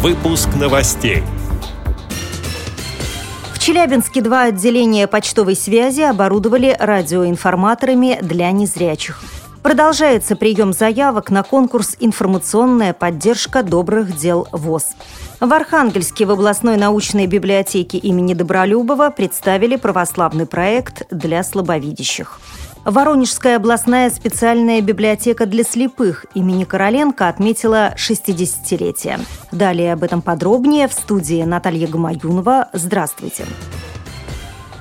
Выпуск новостей. В Челябинске два отделения почтовой связи оборудовали радиоинформаторами для незрячих. Продолжается прием заявок на конкурс «Информационная поддержка добрых дел ВОЗ». В Архангельске в областной научной библиотеке имени Добролюбова представили православный проект для слабовидящих. Воронежская областная специальная библиотека для слепых имени Короленко отметила 60-летие. Далее об этом подробнее в студии Наталья Гамаюнова. Здравствуйте. Здравствуйте.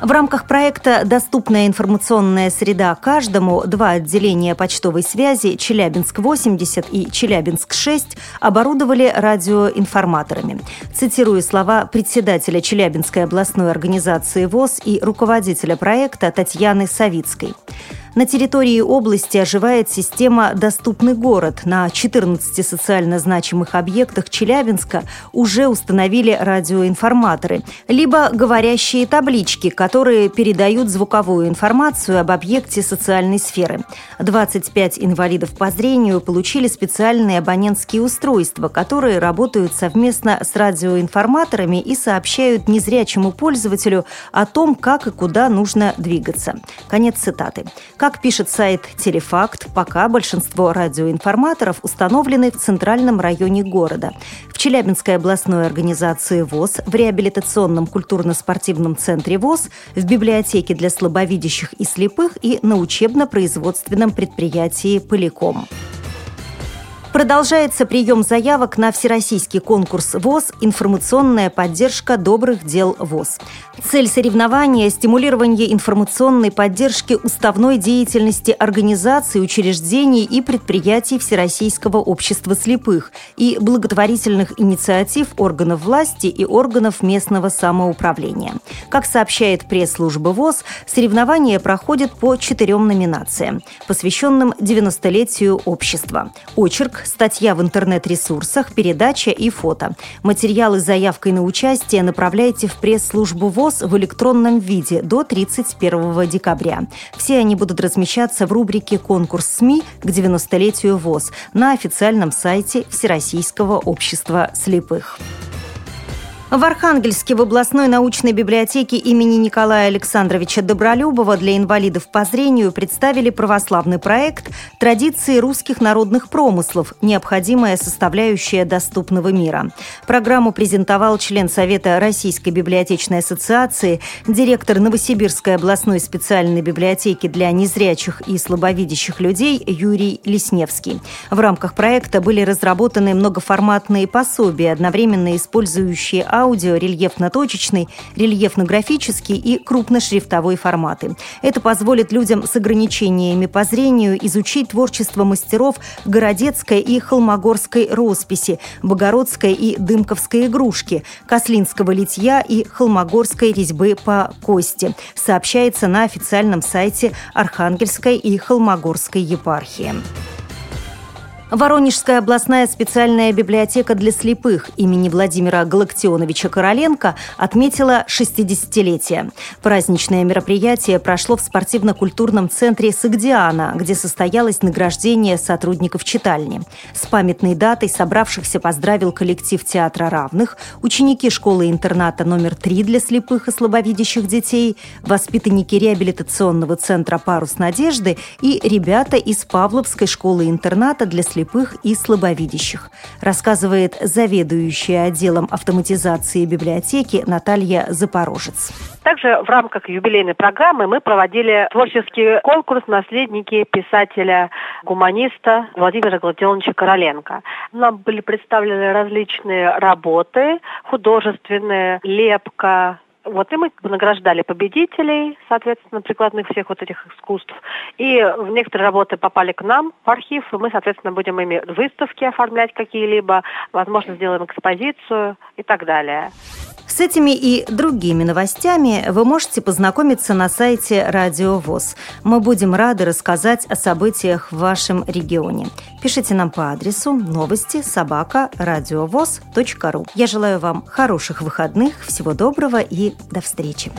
В рамках проекта «Доступная информационная среда каждому» два отделения почтовой связи «Челябинск-80» и «Челябинск-6» оборудовали радиоинформаторами. Цитирую слова председателя Челябинской областной организации ВОЗ и руководителя проекта Татьяны Савицкой – на территории области оживает система «Доступный город». На 14 социально значимых объектах Челябинска уже установили радиоинформаторы, либо говорящие таблички, которые передают звуковую информацию об объекте социальной сферы. 25 инвалидов по зрению получили специальные абонентские устройства, которые работают совместно с радиоинформаторами и сообщают незрячему пользователю о том, как и куда нужно двигаться. Конец цитаты. Как пишет сайт «Телефакт», пока большинство радиоинформаторов установлены в центральном районе города. В Челябинской областной организации ВОЗ, в реабилитационном культурно-спортивном центре ВОЗ, в библиотеке для слабовидящих и слепых и на учебно-производственном предприятии «Поликом». Продолжается прием заявок на всероссийский конкурс ВОЗ «Информационная поддержка добрых дел ВОЗ». Цель соревнования – стимулирование информационной поддержки уставной деятельности организаций, учреждений и предприятий Всероссийского общества слепых и благотворительных инициатив органов власти и органов местного самоуправления. Как сообщает пресс-служба ВОЗ, соревнования проходят по четырем номинациям, посвященным 90-летию общества. Очерк, статья в интернет-ресурсах, передача и фото. Материалы с заявкой на участие направляйте в пресс-службу ВОЗ в электронном виде до 31 декабря. Все они будут размещаться в рубрике «Конкурс СМИ к 90-летию ВОЗ» на официальном сайте Всероссийского общества слепых. В Архангельске в областной научной библиотеке имени Николая Александровича Добролюбова для инвалидов по зрению представили православный проект «Традиции русских народных промыслов. Необходимая составляющая доступного мира». Программу презентовал член Совета Российской библиотечной ассоциации, директор Новосибирской областной специальной библиотеки для незрячих и слабовидящих людей Юрий Лесневский. В рамках проекта были разработаны многоформатные пособия, одновременно использующие аудио, рельефно-точечный, рельефно-графический и крупношрифтовой форматы. Это позволит людям с ограничениями по зрению изучить творчество мастеров городецкой и холмогорской росписи, богородской и дымковской игрушки, кослинского литья и холмогорской резьбы по кости, сообщается на официальном сайте Архангельской и Холмогорской епархии. Воронежская областная специальная библиотека для слепых имени Владимира Галактионовича Короленко отметила 60-летие. Праздничное мероприятие прошло в спортивно-культурном центре «Сагдиана», где состоялось награждение сотрудников читальни. С памятной датой собравшихся поздравил коллектив Театра равных, ученики школы-интерната номер 3 для слепых и слабовидящих детей, воспитанники реабилитационного центра «Парус надежды» и ребята из Павловской школы-интерната для слепых слепых и слабовидящих, рассказывает заведующая отделом автоматизации библиотеки Наталья Запорожец. Также в рамках юбилейной программы мы проводили творческий конкурс «Наследники писателя-гуманиста Владимира Гладионовича Короленко». Нам были представлены различные работы художественные, лепка, вот, и мы награждали победителей, соответственно, прикладных всех вот этих искусств. И в некоторые работы попали к нам в архив, и мы, соответственно, будем ими выставки оформлять какие-либо, возможно, сделаем экспозицию и так далее. С этими и другими новостями вы можете познакомиться на сайте Радио ВОЗ. Мы будем рады рассказать о событиях в вашем регионе. Пишите нам по адресу новости собака ру. Я желаю вам хороших выходных, всего доброго и до встречи.